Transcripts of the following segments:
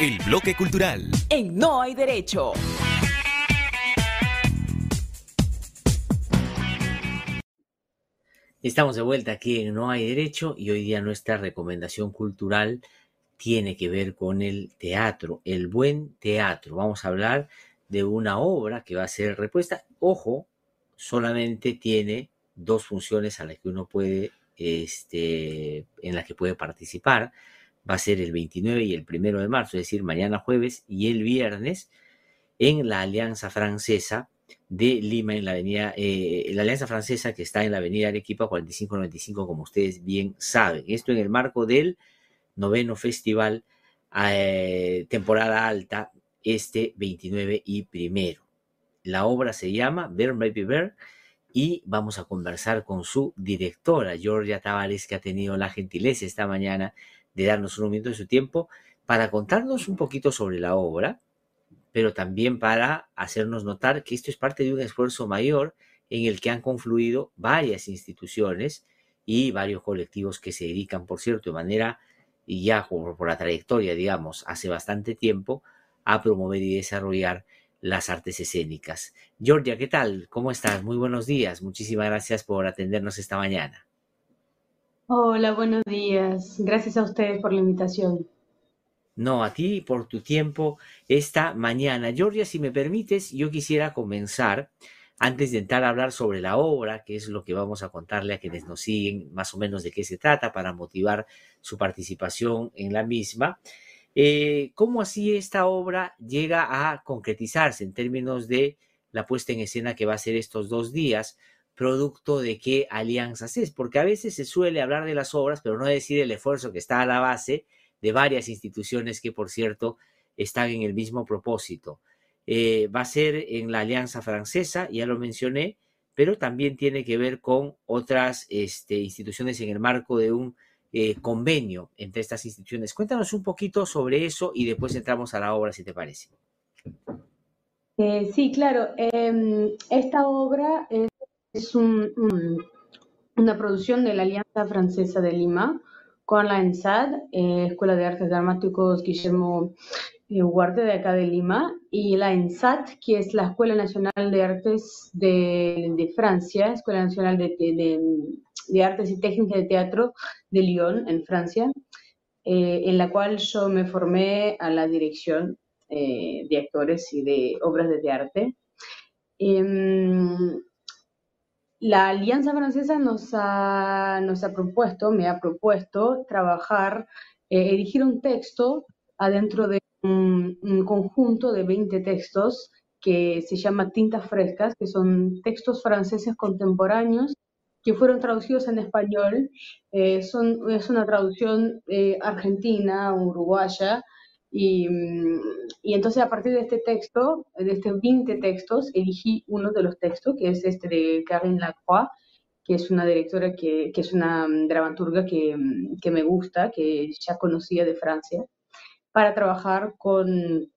El bloque cultural. En No hay derecho. Estamos de vuelta aquí en No hay derecho y hoy día nuestra recomendación cultural tiene que ver con el teatro, el buen teatro. Vamos a hablar de una obra que va a ser repuesta. Ojo, solamente tiene dos funciones a las que uno puede, este, en las que puede participar. Va a ser el 29 y el 1 de marzo, es decir, mañana jueves y el viernes en la Alianza Francesa de Lima en la avenida, eh, la Alianza Francesa que está en la avenida Arequipa 4595, como ustedes bien saben. Esto en el marco del noveno festival eh, temporada alta, este 29 y primero. La obra se llama Bear Baby Bear y vamos a conversar con su directora, Georgia Tavares, que ha tenido la gentileza esta mañana de darnos un momento de su tiempo para contarnos un poquito sobre la obra, pero también para hacernos notar que esto es parte de un esfuerzo mayor en el que han confluido varias instituciones y varios colectivos que se dedican, por cierto, de manera, y ya por, por la trayectoria, digamos, hace bastante tiempo, a promover y desarrollar las artes escénicas. Georgia, ¿qué tal? ¿Cómo estás? Muy buenos días. Muchísimas gracias por atendernos esta mañana. Hola, buenos días. Gracias a ustedes por la invitación. No, a ti por tu tiempo esta mañana. Georgia, si me permites, yo quisiera comenzar, antes de entrar a hablar sobre la obra, que es lo que vamos a contarle a quienes nos siguen, más o menos de qué se trata, para motivar su participación en la misma. Eh, ¿Cómo así esta obra llega a concretizarse en términos de la puesta en escena que va a ser estos dos días? Producto de qué alianzas es, porque a veces se suele hablar de las obras, pero no decir el esfuerzo que está a la base de varias instituciones que, por cierto, están en el mismo propósito. Eh, va a ser en la Alianza Francesa, ya lo mencioné, pero también tiene que ver con otras este, instituciones en el marco de un eh, convenio entre estas instituciones. Cuéntanos un poquito sobre eso y después entramos a la obra, si te parece. Eh, sí, claro. Em, esta obra es, una producción de la Alianza Francesa de Lima, con la ENSAD, eh, Escuela de Artes Dramáticos Guillermo Huarte de acá de Lima, y la ENSAT, que es la Escuela Nacional de Artes de, Francia, Escuela Nacional de, Artes y Técnicas de Teatro de Lyon, en Francia, eh, en la cual yo me formé a la dirección eh, de actores y de obras de arte. Em, la Alianza Francesa nos ha, nos propuesto, me ha propuesto trabajar, eh, elegir un texto adentro de un, conjunto de 20 textos que se llama Tintas Frescas, que son textos franceses contemporáneos que fueron traducidos en español. Eh, es una traducción eh, argentina, uruguaya, Mm, y, entonces a partir de este texto, de estos 20 textos, elegí uno de los textos, que es este de Karine Lacroix, que es una directora, que, que es una mm, dramaturga que, mm, que, me gusta, que ya conocía de Francia, para trabajar con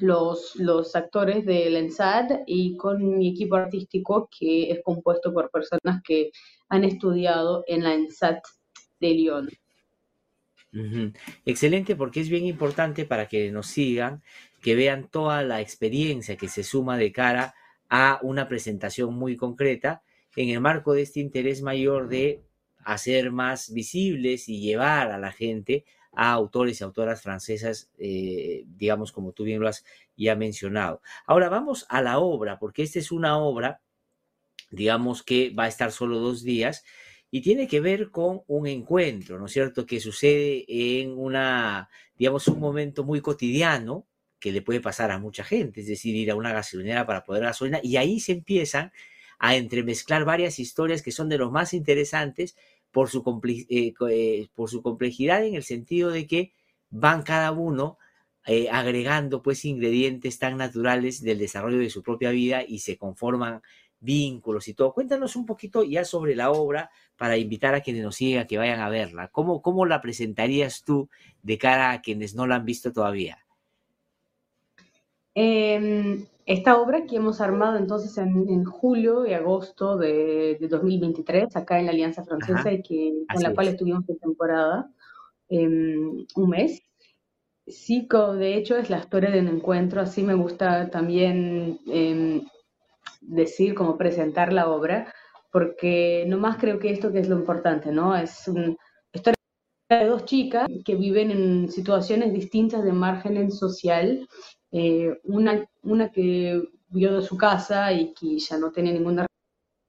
los, los actores del ENSAD y con mi equipo artístico, que es compuesto por personas que han estudiado en la ENSAD de Lyon. Excelente, porque es bien importante para que nos sigan, que vean toda la experiencia que se suma de cara a una presentación muy concreta en el marco de este interés mayor de hacer más visibles y llevar a la gente a autores y autoras francesas, eh, digamos como tú bien lo has ya mencionado. Ahora vamos a la obra, porque esta es una obra, digamos que va a estar solo dos días y tiene que ver con un encuentro, ¿no es cierto?, que sucede en una, digamos, un momento muy cotidiano que le puede pasar a mucha gente, es decir, ir a una gasolinera para poder gasolina, y ahí se empiezan a entremezclar varias historias que son de los más interesantes por su, eh, eh, por su complejidad en el sentido de que van cada uno eh, agregando pues ingredientes tan naturales del desarrollo de su propia vida y se conforman vínculos y todo. Cuéntanos un poquito ya sobre la obra para invitar a quienes nos siguen a que vayan a verla. ¿Cómo, cómo la presentarías tú de cara a quienes no la han visto todavía? Em, esta obra que hemos armado entonces en, julio y agosto de, 2023, acá en la Alianza Francesa, y que, con la cual estuvimos en temporada, em, un mes. Sí, de hecho es la historia de un encuentro, así me gusta también em, decir, como presentar la obra, porque nomás creo que esto que es lo importante, ¿no? Es una historia de dos chicas que viven en situaciones distintas de margen social, eh, una, una que vio de su casa y que ya no tiene ninguna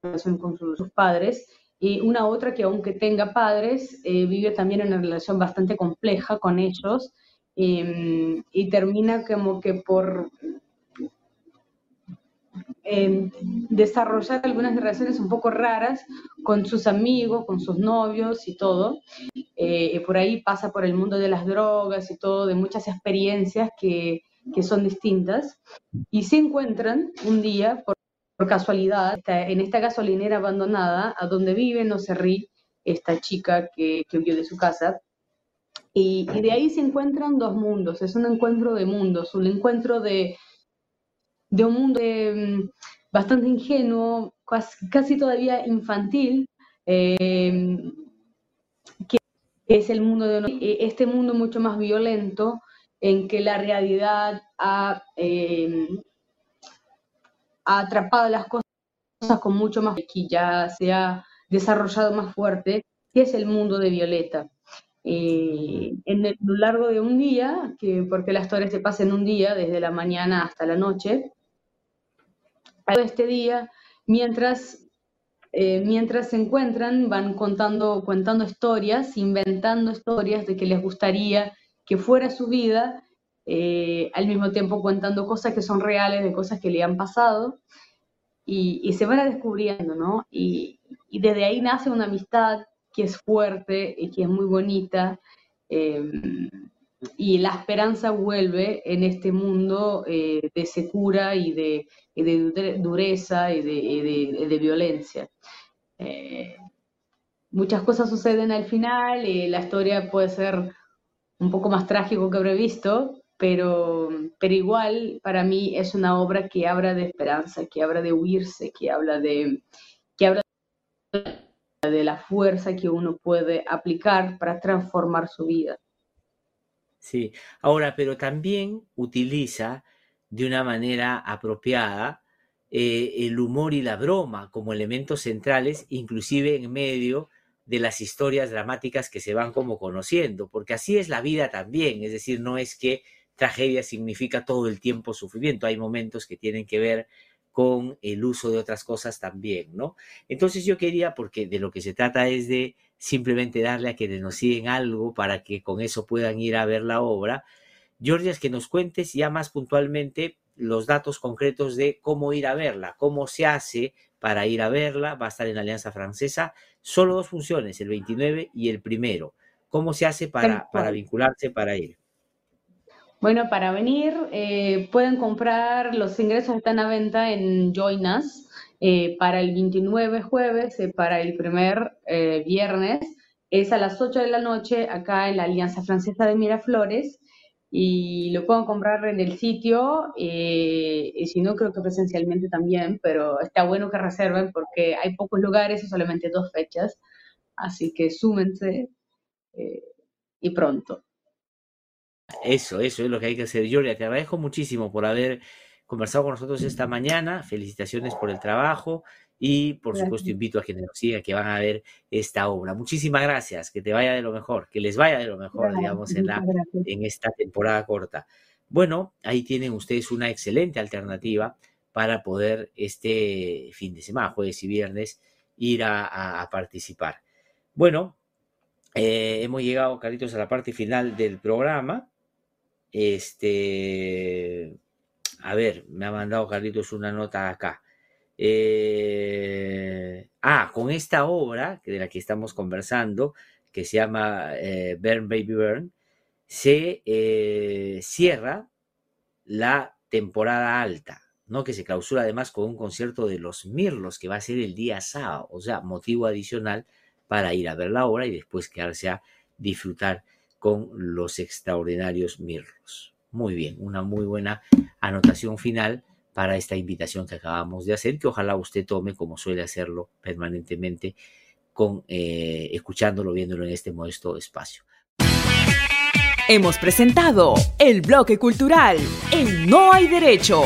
relación con sus, padres, y una otra que aunque tenga padres, eh, vive también una relación bastante compleja con ellos em, y termina como que por desarrollar algunas relaciones un poco raras con sus amigos, con sus novios y todo. Eh, por ahí pasa por el mundo de las drogas y todo, de muchas experiencias que, que son distintas. Y se encuentran un día, por, casualidad, en esta gasolinera abandonada, a donde vive no se ríe esta chica que, que huyó de su casa. Y de ahí se encuentran dos mundos, es un encuentro de mundos, un encuentro de, de un mundo em, bastante ingenuo, casi, todavía infantil, em, que es el mundo de e, este mundo mucho más violento en que la realidad ha, em, ha atrapado las cosas con mucho más que ya se ha desarrollado más fuerte, que es el mundo de Violeta. En el, lo largo de un día, que porque la historia se pasa en un día, desde la mañana hasta la noche, este día, mientras, eh, mientras se encuentran, van contando, contando historias, inventando historias de que les gustaría que fuera su vida, eh, al mismo tiempo contando cosas que son reales, de cosas que le han pasado, y, se van descubriendo, ¿no? Y, desde ahí nace una amistad que es fuerte y que es muy bonita. Eh, y la esperanza vuelve en este mundo eh, de secura y de, dureza y de, violencia. Eh, muchas cosas suceden al final, y la historia puede ser un poco más trágico que previsto, pero, pero igual para mí es una obra que habla de esperanza, que habla de huirse, que habla de la fuerza que uno puede aplicar para transformar su vida. Sí, ahora, pero también utiliza de una manera apropiada eh, el humor y la broma como elementos centrales, inclusive en medio de las historias dramáticas que se van como conociendo, porque así es la vida también, es decir, no es que tragedia significa todo el tiempo sufrimiento, hay momentos que tienen que ver con el uso de otras cosas también, ¿no? Entonces yo quería, porque de lo que se trata es de simplemente darle a quienes nos siguen algo para que con eso puedan ir a ver la obra. Georgia, es que nos cuentes ya más puntualmente los datos concretos de cómo ir a verla, cómo se hace para ir a verla, va a estar en Alianza Francesa, solo dos funciones, el 29 y el primero. ¿Cómo se hace para, para vincularse para ir? Bueno, para venir eh, pueden comprar, los ingresos están a venta en Join Us, eh, para el 29 jueves, eh, para el primer eh, viernes, es a las 8 de la noche acá en la Alianza Francesa de Miraflores y lo pueden comprar en el sitio y si no creo que presencialmente también, pero está bueno que reserven porque hay pocos lugares y solamente dos fechas, así que súmense y pronto. Eso, eso es lo que hay que hacer. Julia, te agradezco muchísimo por haber conversado con nosotros esta mañana. Felicitaciones por el trabajo y por supuesto invito a quienes nos sigan que van a ver esta obra. Muchísimas gracias, que te vaya de lo mejor, que les vaya de lo mejor, digamos, en, la, en esta temporada corta. Bueno, ahí tienen ustedes una excelente alternativa para poder este fin de semana, jueves y viernes, ir a, participar. Bueno, eh, hemos llegado, Carlitos, a la parte final del programa. Este, a ver, me ha mandado Carlitos una nota acá. Eh, ah, con esta obra de la que estamos conversando, que se llama eh, Burn Baby Burn, se eh, cierra la temporada alta, ¿no? Que se clausura además con un concierto de los Mirlos que va a ser el día sábado, o sea, motivo adicional para ir a ver la obra y después quedarse a disfrutar con los extraordinarios Mirlos. Muy bien, una muy buena anotación final para esta invitación que acabamos de hacer, que ojalá usted tome como suele hacerlo permanentemente, con eh, escuchándolo, viéndolo en este modesto espacio. Hemos presentado el bloque cultural El No hay derecho